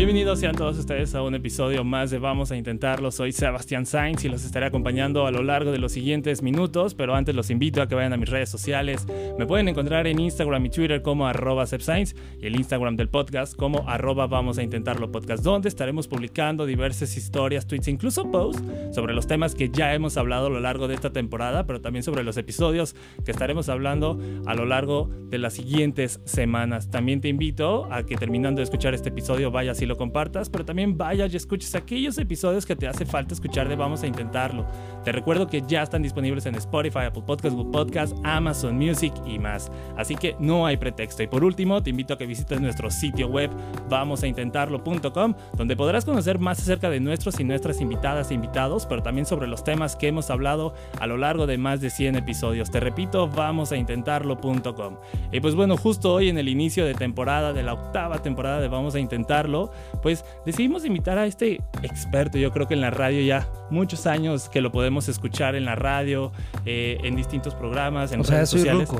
Bienvenidos sean todos ustedes a un episodio más de Vamos a Intentarlo. Soy Sebastián Sainz y los estaré acompañando a lo largo de los siguientes minutos, pero antes los invito a que vayan a mis redes sociales. Me pueden encontrar en Instagram y Twitter como arroba y el Instagram del podcast como arroba Vamos a Intentarlo Podcast, donde estaremos publicando diversas historias, tweets, incluso posts sobre los temas que ya hemos hablado a lo largo de esta temporada, pero también sobre los episodios que estaremos hablando a lo largo de las siguientes semanas. También te invito a que terminando de escuchar este episodio vayas y lo compartas, pero también vayas y escuches aquellos episodios que te hace falta escuchar de Vamos a Intentarlo. Te recuerdo que ya están disponibles en Spotify, Apple Podcasts, Google Podcasts, Amazon Music y más. Así que no hay pretexto. Y por último, te invito a que visites nuestro sitio web vamosaintentarlo.com, donde podrás conocer más acerca de nuestros y nuestras invitadas e invitados, pero también sobre los temas que hemos hablado a lo largo de más de 100 episodios. Te repito, vamosaintentarlo.com. Y pues bueno, justo hoy en el inicio de temporada, de la octava temporada de Vamos a Intentarlo, pues decidimos invitar a este experto, yo creo que en la radio ya muchos años que lo podemos escuchar en la radio, eh, en distintos programas, en o redes sea, sociales.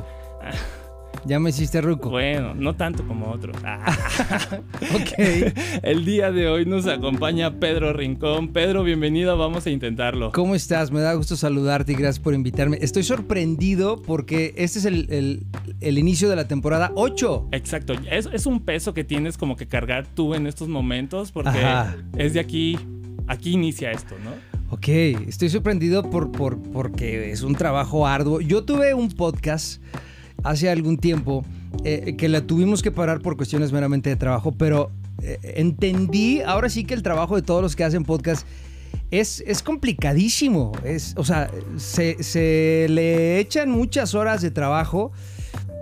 Ya me hiciste ruco. Bueno, no tanto como otros. Ah. ok. El día de hoy nos acompaña Pedro Rincón. Pedro, bienvenido, vamos a intentarlo. ¿Cómo estás? Me da gusto saludarte y gracias por invitarme. Estoy sorprendido porque este es el, inicio de la temporada 8. Exacto. Es, es, un peso que tienes como que cargar tú en estos momentos porque es de aquí, aquí inicia esto, ¿no? Ok, estoy sorprendido por, por, porque es un trabajo arduo. Yo tuve un podcast hace algún tiempo eh, que la tuvimos que parar por cuestiones meramente de trabajo, pero eh, entendí ahora sí que el trabajo de todos los que hacen podcast es, es complicadísimo. Es, o sea, se, se le echan muchas horas de trabajo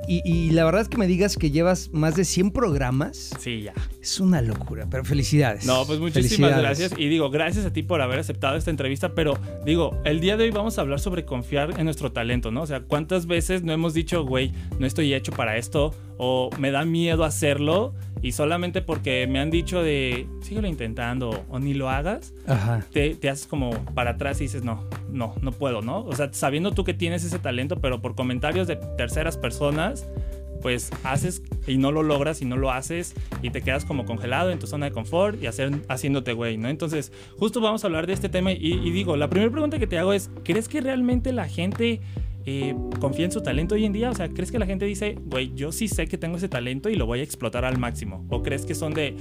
y, la verdad es que me digas que llevas más de 100 programas. Sí, ya. Es una locura, pero felicidades. No, pues muchísimas gracias. Y digo, gracias a ti por haber aceptado esta entrevista. Pero digo, el día de hoy vamos a hablar sobre confiar en nuestro talento, ¿no? O sea, ¿cuántas veces no hemos dicho, güey, no estoy hecho para esto? O me da miedo hacerlo y solamente porque me han dicho de síguelo intentando o ni lo hagas, Te, te, haces como para atrás y dices, no, no, no puedo, ¿no? O sea, sabiendo tú que tienes ese talento, pero por comentarios de terceras personas, pues haces y no lo logras y no lo haces y te quedas como congelado en tu zona de confort y hacer, haciéndote güey, ¿no? Entonces, justo vamos a hablar de este tema y, y digo, la primera pregunta que te hago es, ¿crees que realmente la gente eh, confía en su talento hoy en día? O sea, ¿crees que la gente dice, güey, yo sí sé que tengo ese talento y lo voy a explotar al máximo? ¿O crees que son de,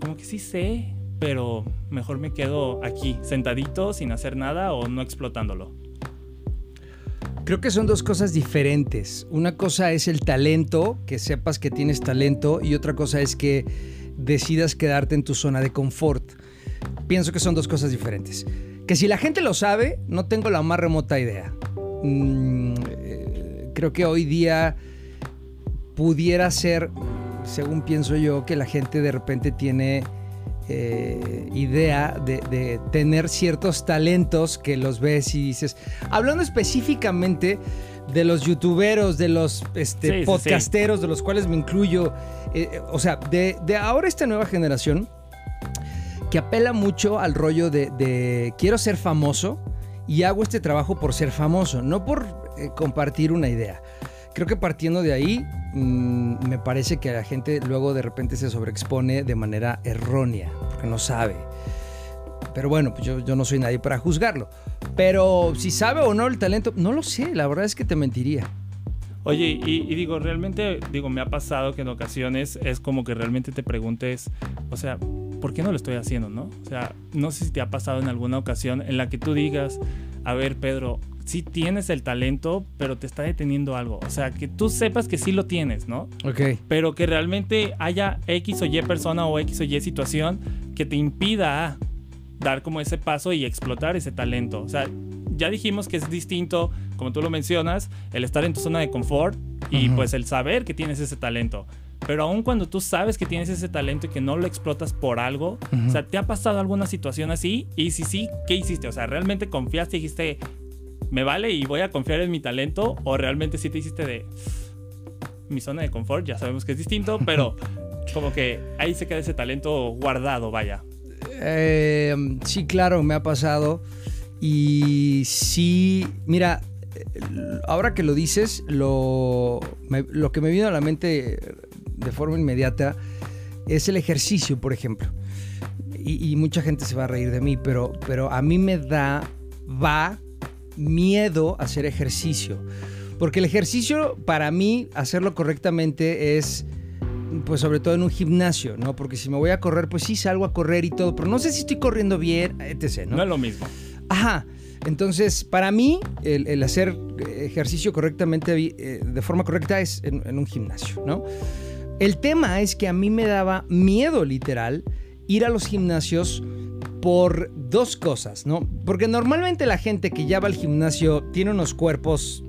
como que sí sé, pero mejor me quedo aquí, sentadito, sin hacer nada o no explotándolo? Creo que son dos cosas diferentes. Una cosa es el talento, que sepas que tienes talento, y otra cosa es que decidas quedarte en tu zona de confort. Pienso que son dos cosas diferentes. Que si la gente lo sabe, no tengo la más remota idea. Mm, eh, creo que hoy día pudiera ser, según pienso yo, que la gente de repente tiene eh, idea de, tener ciertos talentos que los ves y dices, hablando específicamente de los youtuberos, de los este, podcasteros, de los cuales me incluyo, eh, o sea, de, ahora esta nueva generación que apela mucho al rollo de quiero ser famoso, y hago este trabajo por ser famoso, no por eh, compartir una idea. Creo que partiendo de ahí, mm, me parece que la gente luego de repente se sobreexpone de manera errónea, porque no sabe. Pero bueno, pues yo, yo no soy nadie para juzgarlo. Pero si sabe o no el talento, no lo sé, la verdad es que te mentiría. Oye, y, digo, realmente, digo, me ha pasado que en ocasiones es como que realmente te preguntes, o sea, ¿por qué no lo estoy haciendo, no? O sea, no sé si te ha pasado en alguna ocasión en la que tú digas, a ver, Pedro, sí tienes el talento, pero te está deteniendo algo. O sea, que tú sepas que sí lo tienes, ¿no? Ok. Pero que realmente haya X o Y persona o X o Y situación que te impida dar como ese paso y explotar ese talento. O sea, ya dijimos que es distinto como tú lo mencionas, el estar en tu zona de confort y pues el saber que tienes ese talento. Pero aun cuando tú sabes que tienes ese talento y que no lo explotas por algo, o sea, ¿te ha pasado alguna situación así? Y si sí, ¿qué hiciste? O sea, ¿realmente confiaste y dijiste, me vale y voy a confiar en mi talento? ¿O realmente sí te hiciste de mi zona de confort? Ya sabemos que es distinto, pero como que ahí se queda ese talento guardado, vaya. Eh, sí, claro, me ha pasado. Y sí, mira, ahora que lo dices, lo, lo que me vino a la mente de forma inmediata es el ejercicio, por ejemplo. Y, mucha gente se va a reír de mí, pero, pero a mí me da, va miedo hacer ejercicio. Porque el ejercicio, para mí, hacerlo correctamente es, pues sobre todo en un gimnasio, ¿no? Porque si me voy a correr, pues sí salgo a correr y todo, pero no sé si estoy corriendo bien, etc., ¿no? No es lo mismo. Ajá. Entonces, para mí, el, hacer ejercicio correctamente, eh, de forma correcta, es en, en un gimnasio, ¿no? El tema es que a mí me daba miedo literal ir a los gimnasios por dos cosas, ¿no? Porque normalmente la gente que ya va al gimnasio tiene unos cuerpos,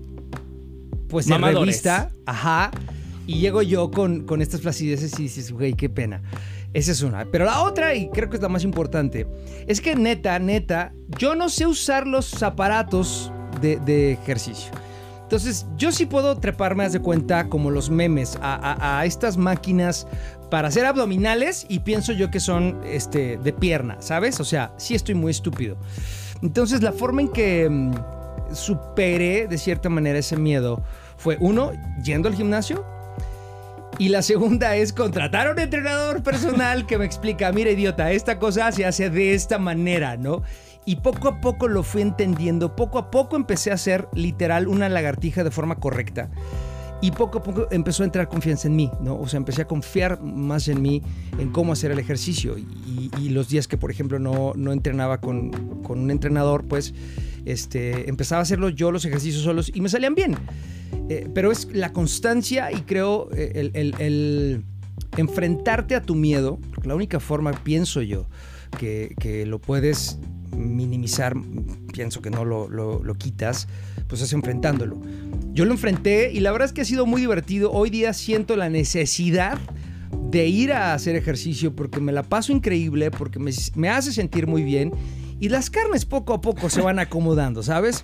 pues de revista, ajá, y llego yo con, con estas flacideces y dices, güey, qué pena. Esa es una. Pero la otra, y creo que es la más importante, es que neta, neta, yo no sé usar los aparatos de, de ejercicio. Entonces, yo sí puedo treparme, haz de cuenta, como los memes, a, estas máquinas para hacer abdominales y pienso yo que son este, de pierna, ¿sabes? O sea, sí estoy muy estúpido. Entonces, la forma en que mm, superé de cierta manera ese miedo fue, uno, yendo al gimnasio. Y la segunda es contratar a un entrenador personal que me explica, mira idiota, esta cosa se hace de esta manera, ¿no? Y poco a poco lo fui entendiendo, poco a poco empecé a hacer literal una lagartija de forma correcta. Y poco a poco empezó a entrar confianza en mí, ¿no? O sea, empecé a confiar más en mí, en cómo hacer el ejercicio. Y, los días que, por ejemplo, no, no entrenaba con, con, un entrenador, pues este, empezaba a hacerlo yo los ejercicios solos y me salían bien. Eh, pero es la constancia y creo eh, el, el, el, enfrentarte a tu miedo, la única forma, pienso yo, que, que lo puedes minimizar, pienso que no lo, quitas, pues es enfrentándolo. Yo lo enfrenté y la verdad es que ha sido muy divertido. Hoy día siento la necesidad de ir a hacer ejercicio porque me la paso increíble, porque me, me hace sentir muy bien y las carnes poco a poco se van acomodando, ¿sabes?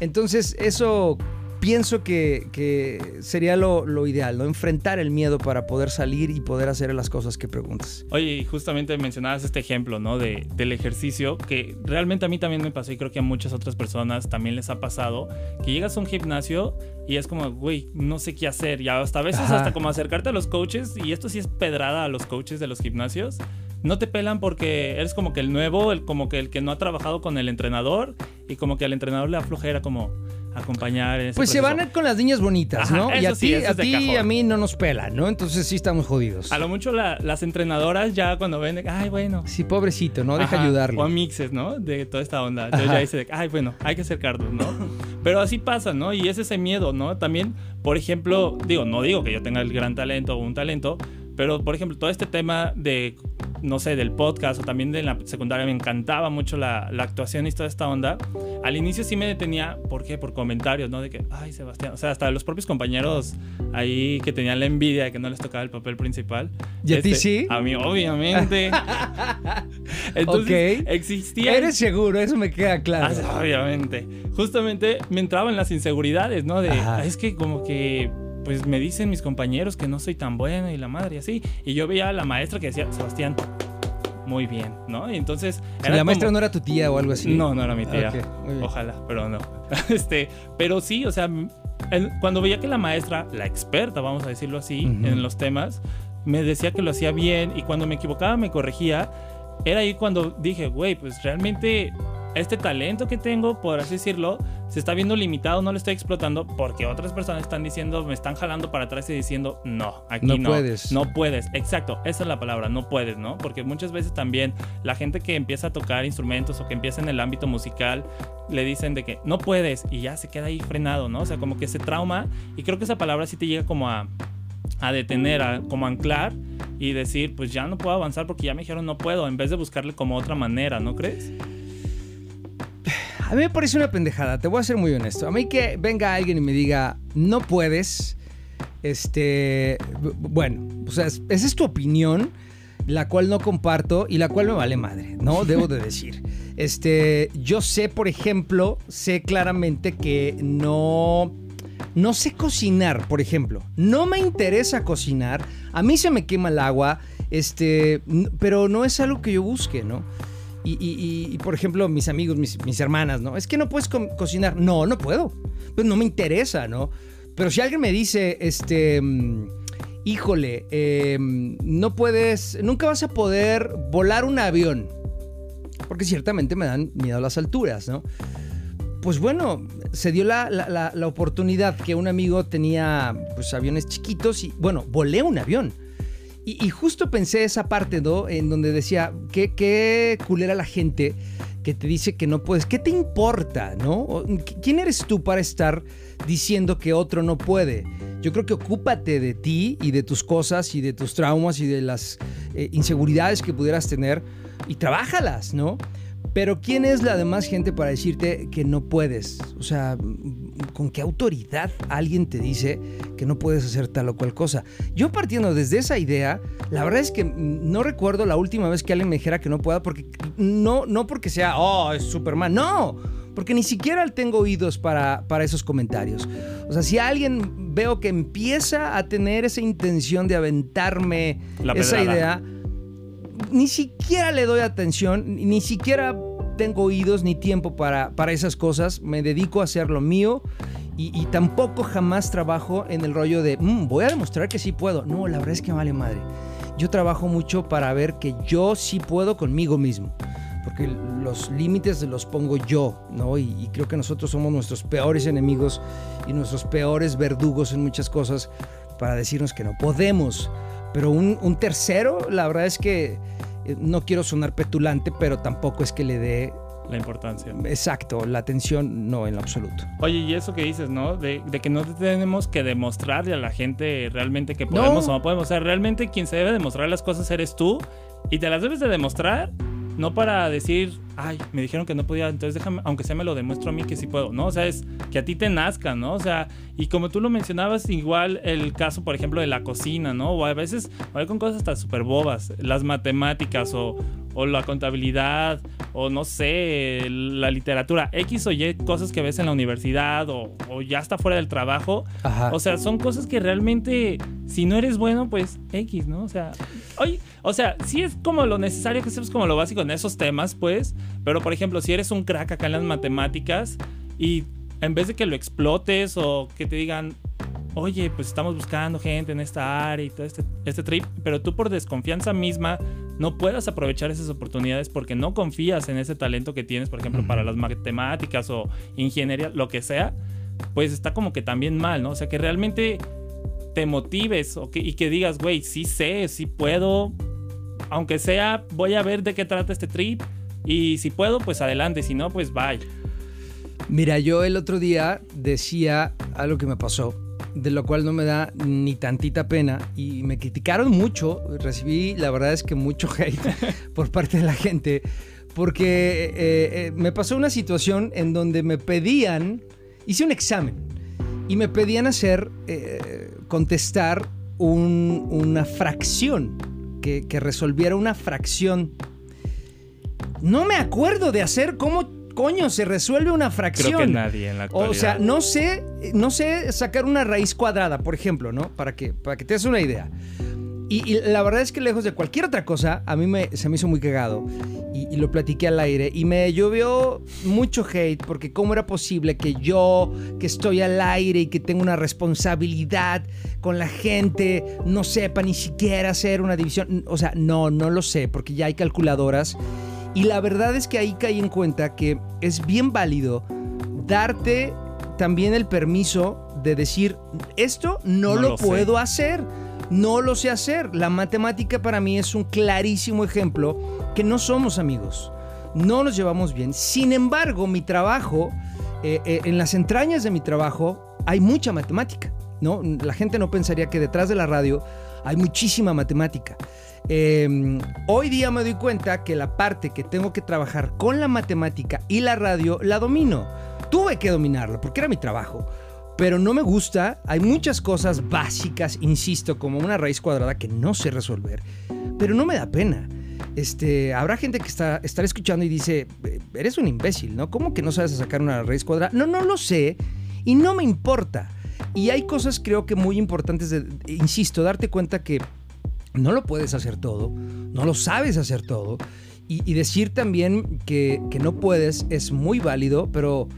Entonces eso pienso que, sería lo, ideal, ¿no? Enfrentar el miedo para poder salir y poder hacer las cosas que preguntas. Oye, justamente mencionabas este ejemplo, ¿no? De, del ejercicio, que realmente a mí también me pasó y creo que a muchas otras personas también les ha pasado, que llegas a un gimnasio y es como, güey, no sé qué hacer. Y hasta a veces hasta como acercarte a los coaches, y esto sí es pedrada a los coaches de los gimnasios no te pelan porque eres como que el nuevo, el, como que el que no ha trabajado con el entrenador y como que al entrenador le aflojera como, acompañar. pues se van con las niñas bonitas, ¿no? y a ti, a ti y a mí no nos pelan, ¿no? Entonces sí estamos jodidos. A lo mucho las entrenadoras ya cuando ven, ay, bueno. Sí, pobrecito, ¿no? Deja ayudarlo. O a mixes, ¿no? De toda esta onda. Yo ya hice de, ay, bueno, hay que acercarnos, ¿no? Pero así pasa, ¿no? Y es ese miedo, ¿no? También, por ejemplo, digo, no digo que yo tenga el gran talento o un talento, pero, por ejemplo, todo este tema de, no sé, del podcast o también de la secundaria, me encantaba mucho la, la, actuación y toda esta onda. Al inicio sí me detenía, ¿por qué? Por comentarios, ¿no? De que, ay, Sebastián, o sea, hasta los propios compañeros ahí que tenían la envidia de que no les tocaba el papel principal. ¿Y a ti este, sí? A mí, obviamente. Entonces, existía... Eres seguro, eso me queda claro. Ah, obviamente. Justamente me entraban las inseguridades, ¿no? De, es que como que pues me dicen mis compañeros que no soy tan bueno y la madre y así. Y yo veía a la maestra que decía, Sebastián, muy bien, ¿no? Y entonces... ¿La maestra no era tu tía o algo así? No, no era mi tía. Ojalá, pero no. este, pero sí, o sea, cuando veía que la maestra, la experta, vamos a decirlo así, en los temas, me decía que lo hacía bien y cuando me equivocaba me corregía, era ahí cuando dije, güey, pues realmente este talento que tengo, por así decirlo, se está viendo limitado, no lo estoy explotando porque otras personas están diciendo, me están jalando para atrás y diciendo, no, aquí no, no puedes. No puedes, exacto, esa es la palabra, no puedes, ¿no? Porque muchas veces también la gente que empieza a tocar instrumentos o que empieza en el ámbito musical, le dicen de que no puedes y ya se queda ahí frenado, ¿no? O sea, como que ese trauma, y creo que esa palabra sí te llega como a, a detener, a como anclar y decir, pues ya no puedo avanzar porque ya me dijeron no puedo, en vez de buscarle como otra manera, ¿no crees? A mí me parece una pendejada, te voy a ser muy honesto. A mí que venga alguien y me diga, no puedes, este, bueno, o sea, esa es tu opinión, la cual no comparto y la cual me vale madre, ¿no? Debo de decir. Este, yo sé, por ejemplo, sé claramente que no no sé cocinar, por ejemplo. No me interesa cocinar. A mí se me quema el agua, este, pero no es algo que yo busque, ¿no? Y, por ejemplo, mis amigos, mis, hermanas, ¿no? Es que no puedes cocinar. No, no puedo. Pues no me interesa, ¿no? Pero si alguien me dice, este, mm, híjole, em, no puedes, nunca vas a poder volar un avión. Porque ciertamente me dan miedo a las alturas, ¿no? pues bueno, se dio la, oportunidad que un amigo tenía pues, aviones chiquitos y bueno, volé un avión. Y, justo pensé esa parte, ¿no? En donde decía, qué, qué culera la gente que te dice que no puedes. ¿Qué te importa, no? ¿Quién eres tú para estar diciendo que otro no puede? Yo creo que ocúpate de ti y de tus cosas y de tus traumas y de las eh, inseguridades que pudieras tener y trabájalas, ¿no? Pero ¿quién es la demás gente para decirte que no puedes? O sea, ¿con qué autoridad alguien te dice que no puedes hacer tal o cual cosa? Yo partiendo desde esa idea, la verdad es que no recuerdo la última vez que alguien me dijera que no pueda, porque no, no porque sea, oh, es Superman, no, porque ni siquiera tengo oídos para, para esos comentarios. O sea, si alguien veo que empieza a tener esa intención de aventarme esa idea, ni siquiera le doy atención, ni siquiera tengo oídos ni tiempo para, para esas cosas. Me dedico a hacer lo mío y, tampoco jamás trabajo en el rollo de mm, voy a demostrar que sí puedo. No, la verdad es que vale madre. Yo trabajo mucho para ver que yo sí puedo conmigo mismo. Porque los límites los pongo yo, ¿no? Y, creo que nosotros somos nuestros peores enemigos y nuestros peores verdugos en muchas cosas para decirnos que no podemos. Pero un, un tercero, la verdad es que eh, no quiero sonar petulante, pero tampoco es que le dé la importancia. Exacto, la atención no en lo absoluto. Oye, y eso que dices, ¿no? De, que no tenemos que demostrarle a la gente realmente que podemos o no podemos. O sea, realmente quien se debe demostrar las cosas eres tú y te las debes de demostrar no para decir, ay, me dijeron que no podía, entonces déjame, aunque sea me lo demuestro a mí que sí puedo, ¿no? O sea, es que a ti te nazca, ¿no? O sea, y como tú lo mencionabas, igual el caso, por ejemplo, de la cocina, ¿no? O a veces, o con cosas hasta súper bobas, las matemáticas o, o la contabilidad, o no sé, la literatura, X o Y cosas que ves en la universidad o, ya está fuera del trabajo. O sea, son cosas que realmente, si no eres bueno, pues X, ¿no? O sea, oye, o sea, sí es como lo necesario que sepas como lo básico en esos temas, pues, pero por ejemplo, si eres un crack acá en las matemáticas y en vez de que lo explotes o que te digan, oye, pues estamos buscando gente en esta área y todo este, este trip, pero tú por desconfianza misma no puedas aprovechar esas oportunidades porque no confías en ese talento que tienes, por ejemplo, para las matemáticas o ingeniería, lo que sea, pues está como que también mal, ¿no? O sea, que realmente te motives y que digas, güey, sí sé, sí puedo, aunque sea, voy a ver de qué trata este trip. Y si puedo, pues adelante, si no, pues bye. Mira, yo el otro día decía algo que me pasó de lo cual no me da ni tantita pena. Y me criticaron mucho, recibí la verdad es que mucho hate por parte de la gente, porque eh, eh, me pasó una situación en donde me pedían, hice un examen. Y me pedían hacer, eh, contestar una fracción, que, que resolviera una fracción. No me acuerdo de hacer cómo coño se resuelve una fracción. Creo que nadie en la actualidad. O sea, no sé, no sé sacar una raíz cuadrada, por ejemplo, ¿no? Para que, para que te des una idea. Y, la verdad es que lejos de cualquier otra cosa, a mí me, se me hizo muy cagado. Y, lo platiqué al aire. Y me llovió mucho hate porque cómo era posible que yo, que estoy al aire y que tengo una responsabilidad con la gente, no sepa ni siquiera hacer una división. O sea, no, no lo sé porque ya hay calculadoras. Y la verdad es que ahí caí en cuenta que es bien válido darte también el permiso de decir, esto no, lo, puedo hacer, no lo sé hacer. La matemática para mí es un clarísimo ejemplo que no somos amigos, no nos llevamos bien. Sin embargo, mi trabajo, eh, eh, en las entrañas de mi trabajo, hay mucha matemática. ¿no? La gente no pensaría que detrás de la radio hay muchísima matemática. Eh, hoy día me doy cuenta que la parte que tengo que trabajar con la matemática y la radio la domino. Tuve que dominarla porque era mi trabajo. Pero no me gusta. Hay muchas cosas básicas, insisto, como una raíz cuadrada que no sé resolver. Pero no me da pena. Este, habrá gente que está, estará escuchando y dice, eres un imbécil, ¿no? ¿Cómo que no sabes sacar una raíz cuadrada? No, no lo sé y no me importa. Y hay cosas creo que muy importantes, de, insisto, darte cuenta que no lo puedes hacer todo, no lo sabes hacer todo. Y, y decir también que, que, no puedes es muy válido, pero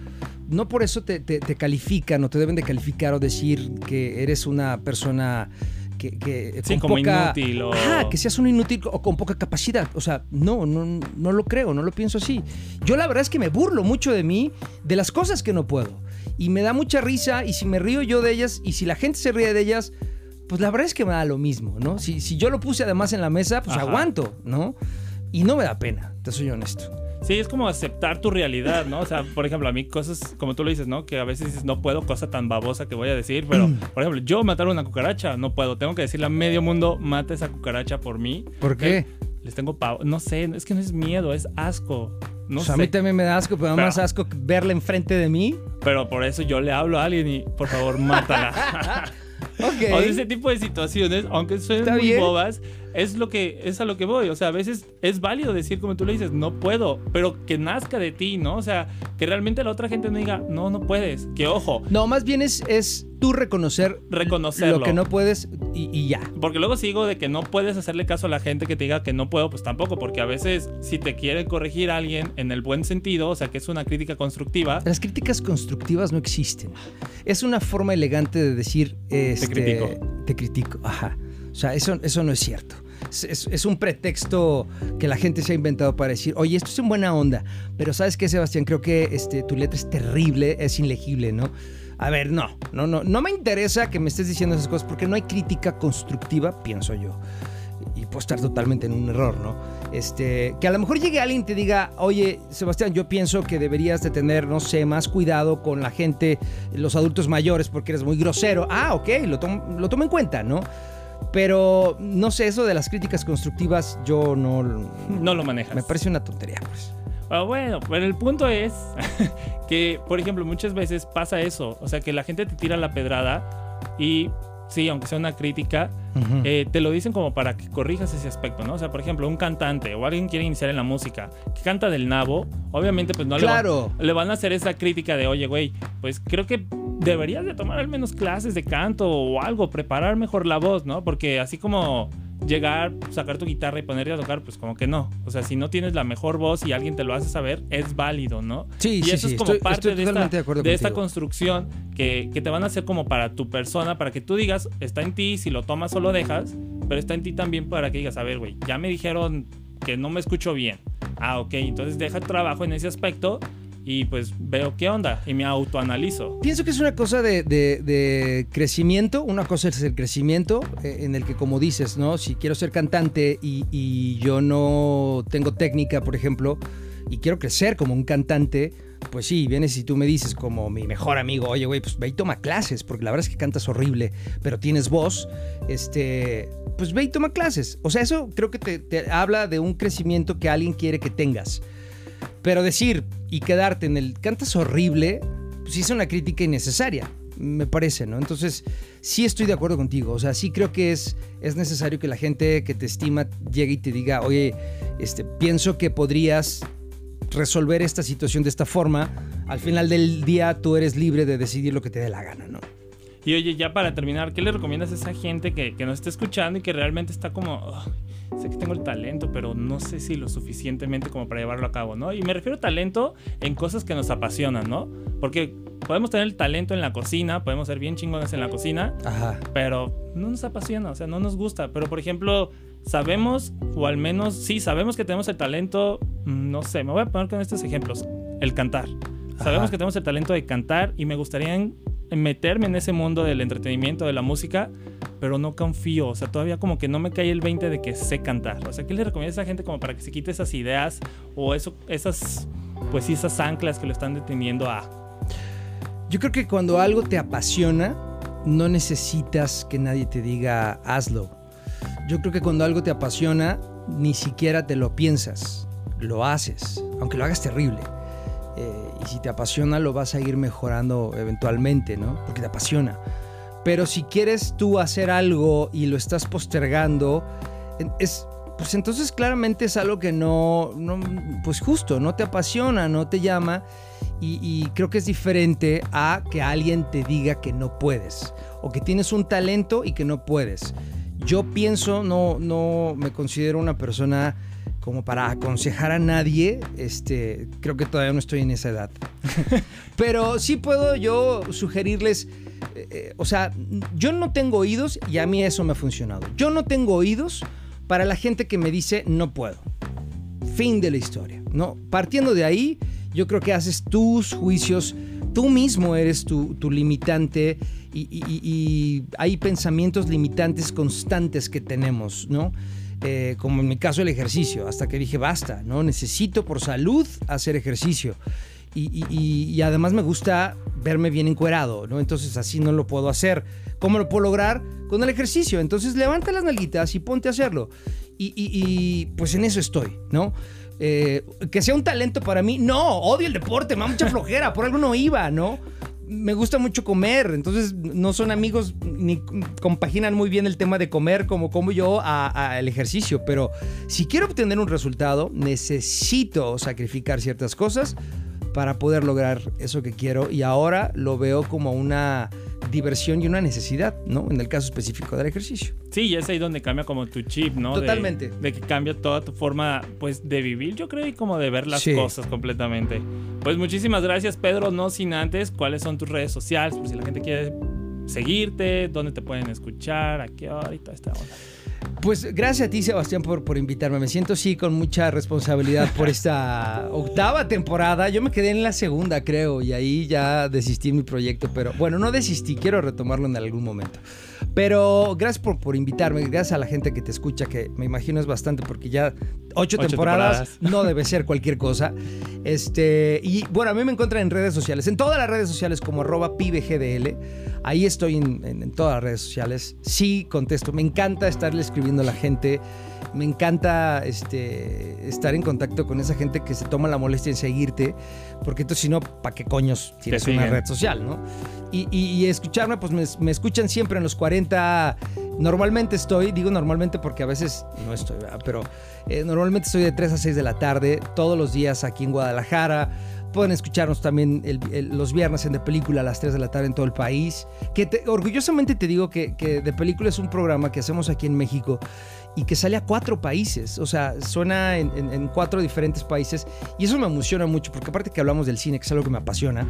no por eso te, te, te, califican o te deben de calificar o decir que eres una persona que, que sí, con como poca, inútil o... Ajá, que seas un inútil o con poca capacidad. O sea, no, no, no lo creo, no lo pienso así. Yo la verdad es que me burlo mucho de mí, de las cosas que no puedo. Y me da mucha risa y si me río yo de ellas y si la gente se ríe de ellas, pues la verdad es que me da lo mismo, ¿no? Si, si yo lo puse además en la mesa, pues Ajá. aguanto, ¿no? Y no me da pena, te soy honesto. Sí, es como aceptar tu realidad, ¿no? O sea, por ejemplo, a mí cosas, como tú lo dices, ¿no? Que a veces dices, no puedo, cosa tan babosa que voy a decir, pero, por ejemplo, yo matar una cucaracha, no puedo. Tengo que decirle a medio mundo, mate esa cucaracha por mí. ¿Por qué? Les tengo pavo. No sé, es que no es miedo, es asco. No o sé. sea, a mí también me da asco, pero, pero más asco verla enfrente de mí. Pero por eso yo le hablo a alguien y, por favor, mátala. Okay. O sea, ese tipo de situaciones, aunque suenen muy bien? bobas, es lo que es a lo que voy. O sea, a veces es válido decir como tú le dices, no puedo, pero que nazca de ti, ¿no? O sea, que realmente la otra gente no diga, no, no puedes. Que ojo. No, más bien es, es tú reconocer reconocerlo lo que no puedes y, y, ya. Porque luego sigo de que no puedes hacerle caso a la gente que te diga que no puedo, pues tampoco, porque a veces si te quiere corregir a alguien en el buen sentido, o sea, que es una crítica constructiva. Las críticas constructivas no existen. Es una forma elegante de decir, este, te critico. Te critico, ajá. O sea, eso, eso no es cierto. Es, un pretexto que la gente se ha inventado para decir, oye, esto es en buena onda, pero ¿sabes qué, Sebastián? Creo que este, tu letra es terrible, es ilegible, ¿no? A ver, no, no, no, no me interesa que me estés diciendo esas cosas porque no hay crítica constructiva, pienso yo. Y puedo estar totalmente en un error, ¿no? Este, que a lo mejor llegue alguien y te diga, oye, Sebastián, yo pienso que deberías de tener, no sé, más cuidado con la gente, los adultos mayores, porque eres muy grosero. Ah, ok, lo, tom lo tomo en cuenta, ¿no? Pero no sé, eso de las críticas constructivas yo no... No lo manejas. Me parece una tontería, pues. Pero bueno, pero el punto es que, por ejemplo, muchas veces pasa eso. O sea, que la gente te tira la pedrada y sí, aunque sea una crítica, uh -huh. eh, te lo dicen como para que corrijas ese aspecto, ¿no? O sea, por ejemplo, un cantante o alguien quiere iniciar en la música que canta del nabo, obviamente pues no claro. le, van, le van a hacer esa crítica de, oye, güey, pues creo que deberías de tomar al menos clases de canto o algo, preparar mejor la voz, ¿no? Porque así como llegar, sacar tu guitarra y ponerte a tocar, pues como que no. O sea, si no tienes la mejor voz y alguien te lo hace saber, es válido, ¿no? Sí, y sí, eso sí. es como estoy, parte estoy de, esta, de, de esta construcción que, que, te van a hacer como para tu persona, para que tú digas, está en ti, si lo tomas o lo dejas, pero está en ti también para que digas, a ver, güey, ya me dijeron que no me escucho bien. Ah, ok, entonces deja el trabajo en ese aspecto y pues veo qué onda y me autoanalizo. Pienso que es una cosa de, de, de, crecimiento, una cosa es el crecimiento eh, en el que como dices, ¿no? Si quiero ser cantante y, y, yo no tengo técnica, por ejemplo, y quiero crecer como un cantante, pues sí, vienes y tú me dices como mi mejor amigo, oye, güey, pues ve y toma clases, porque la verdad es que cantas horrible, pero tienes voz, este, pues ve y toma clases. O sea, eso creo que te, te habla de un crecimiento que alguien quiere que tengas. Pero decir y quedarte en el cantas horrible, pues es una crítica innecesaria, me parece, ¿no? Entonces, sí estoy de acuerdo contigo. O sea, sí creo que es, es necesario que la gente que te estima llegue y te diga, oye, este, pienso que podrías resolver esta situación de esta forma. Al final del día, tú eres libre de decidir lo que te dé la gana, ¿no? Y oye, ya para terminar, ¿qué le recomiendas a esa gente que, que nos está escuchando y que realmente está como, oh, sé que tengo el talento, pero no sé si lo suficientemente como para llevarlo a cabo, ¿no? Y me refiero a talento en cosas que nos apasionan, ¿no? Porque podemos tener el talento en la cocina, podemos ser bien chingones en la cocina, Ajá. pero no nos apasiona, o sea, no nos gusta. Pero, por ejemplo, sabemos, o al menos sí, sabemos que tenemos el talento, mm, no sé, me voy a poner con estos ejemplos, el cantar. Sabemos Ajá. que tenemos el talento de cantar y me gustaría meterme en ese mundo del entretenimiento, de la música, pero no confío, o sea, todavía como que no me cae el 20 de que sé cantar. O sea, ¿qué le recomiendas a esa gente como para que se quite esas ideas o eso, esas, pues esas anclas que lo están deteniendo a... Yo creo que cuando algo te apasiona, no necesitas que nadie te diga hazlo. Yo creo que cuando algo te apasiona, ni siquiera te lo piensas, lo haces, aunque lo hagas terrible. Eh, si te apasiona, lo vas a ir mejorando eventualmente, ¿no? Porque te apasiona. Pero si quieres tú hacer algo y lo estás postergando, es, pues entonces claramente es algo que no, no, pues justo, no te apasiona, no te llama. Y, creo que es diferente a que alguien te diga que no puedes o que tienes un talento y que no puedes. Yo pienso, no, no me considero una persona como para aconsejar a nadie, este, creo que todavía no estoy en esa edad. Pero sí puedo yo sugerirles, eh, eh, o sea, yo no tengo oídos y a mí eso me ha funcionado. Yo no tengo oídos para la gente que me dice no puedo. Fin de la historia, ¿no? Partiendo de ahí, yo creo que haces tus juicios, tú mismo eres tu, tu limitante y, y, y, hay pensamientos limitantes constantes que tenemos, ¿no? Eh, como en mi caso el ejercicio, hasta que dije basta, ¿no? Necesito por salud hacer ejercicio. Y, y, además me gusta verme bien encuerado, ¿no? Entonces así no lo puedo hacer. ¿Cómo lo puedo lograr? Con el ejercicio. Entonces levanta las nalguitas y ponte a hacerlo. Y, pues en eso estoy, ¿no? Eh, que sea un talento para mí. No, odio el deporte, me da mucha flojera, por algo no iba, ¿no? Me gusta mucho comer, entonces no son amigos ni compaginan muy bien el tema de comer como como yo al ejercicio, pero si quiero obtener un resultado, necesito sacrificar ciertas cosas para poder lograr eso que quiero y ahora lo veo como una diversión y una necesidad, ¿no? En el caso específico del ejercicio. Sí, y es ahí donde cambia como tu chip, ¿no? Totalmente. De, que cambia toda tu forma, pues, de vivir, yo creo, y como de ver las cosas completamente. Pues muchísimas gracias, Pedro. No sin antes, ¿cuáles son tus redes sociales? Por si la gente quiere seguirte, dónde te pueden escuchar, a qué hora y toda esta onda. Pues gracias a ti, Sebastián, por, por invitarme. Me siento sí con mucha responsabilidad por esta octava temporada. Yo me quedé en la segunda, creo, y ahí ya desistí mi proyecto, pero bueno, no desistí, quiero retomarlo en algún momento. Pero gracias por, por invitarme, gracias a la gente que te escucha, que me imagino es bastante porque ya ocho, temporadas, no debe ser cualquier cosa. Este, y bueno, a mí me encuentran en redes sociales, en todas las redes sociales como arroba pibgdl. Ahí estoy en, en todas las redes sociales. Sí, contesto. Me encanta estarle escribiendo a la gente me encanta este, estar en contacto con esa gente que se toma la molestia en seguirte, porque entonces si no, ¿para qué coños tienes una red social, no? Y, escucharme, pues me, escuchan siempre en los 40, normalmente estoy, digo normalmente porque a veces no estoy, pero eh, normalmente estoy de 3 a 6 de la tarde, todos los días aquí en Guadalajara, Pueden escucharnos también los viernes en De Película a las 3 de la tarde en todo el país. Que orgullosamente te digo que, que De Película es un programa que hacemos aquí en México y que sale a cuatro países. O sea, suena en, cuatro diferentes países. Y eso me emociona mucho, porque aparte que hablamos del cine, que es algo que me apasiona,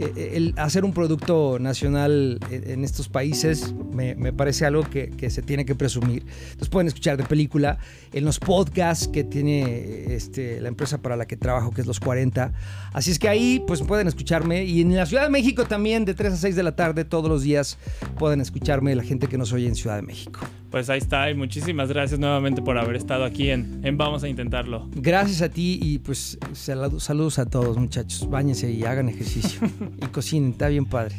eh, eh, el hacer un producto nacional en, estos países me, me parece algo que, que, se tiene que presumir. Entonces pueden escuchar de película en los podcasts que tiene este, la empresa para la que trabajo, que es Los 40. Así es que ahí pues pueden escucharme. Y en la Ciudad de México también, de 3 a 6 de la tarde, todos los días pueden escucharme la gente que nos oye en Ciudad de México. Pues ahí está, y muchísimas gracias nuevamente por haber estado aquí en, en Vamos a Intentarlo. Gracias a ti y pues saludos a todos muchachos. Báñense y hagan ejercicio. y cocinen, está bien padre.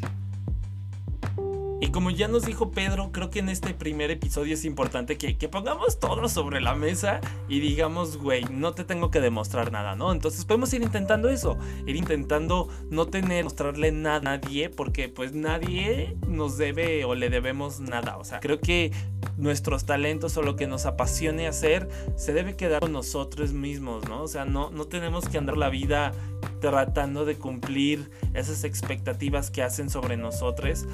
Y como ya nos dijo Pedro, creo que en este primer episodio es importante que, pongamos todo sobre la mesa y digamos, güey, no te tengo que demostrar nada, ¿no? Entonces podemos ir intentando eso, ir intentando no tener, mostrarle nada a nadie, porque pues nadie nos debe o le debemos nada. O sea, creo que nuestros talentos o lo que nos apasione hacer se debe quedar con nosotros mismos, ¿no? O sea, no, no tenemos que andar la vida tratando de cumplir esas expectativas que hacen sobre nosotros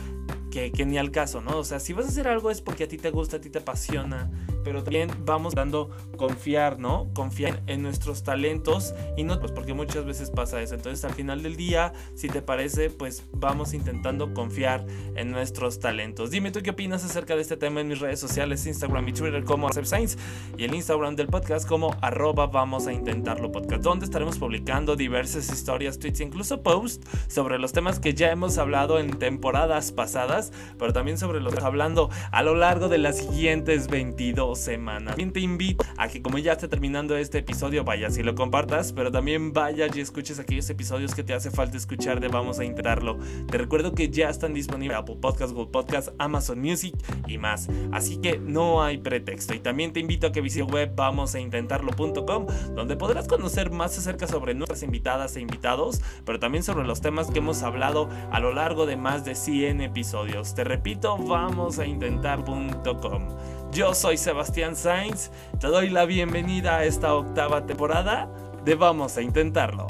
que, ni al caso, ¿no? O sea, si vas a hacer algo es porque a ti te gusta, a ti te apasiona, pero también vamos dando confiar, ¿no? Confiar en nuestros talentos y no, pues porque muchas veces pasa eso. Entonces, al final del día, si te parece, pues vamos intentando confiar en nuestros talentos. Dime tú qué opinas acerca de este tema en mis redes sociales, Instagram y Twitter como Science y el Instagram del podcast como arroba vamos a intentarlo podcast, donde estaremos publicando diversas historias, tweets, incluso posts sobre los temas que ya hemos hablado en temporadas pasadas pero también sobre lo que hablando a lo largo de las siguientes 22 semanas. También te invito a que como ya esté terminando este episodio, vayas y lo compartas, pero también vayas y escuches aquellos episodios que te hace falta escuchar de Vamos a Intentarlo. Te recuerdo que ya están disponibles Apple Podcast, Google Podcast, Amazon Music y más. Así que no hay pretexto. Y también te invito a que visites web vamosaintentarlo.com, donde podrás conocer más acerca sobre nuestras invitadas e invitados, pero también sobre los temas que hemos hablado a lo largo de más de 100 episodios. Te repito, vamos a intentar.com. Yo soy Sebastián Sainz, te doy la bienvenida a esta octava temporada de Vamos a Intentarlo.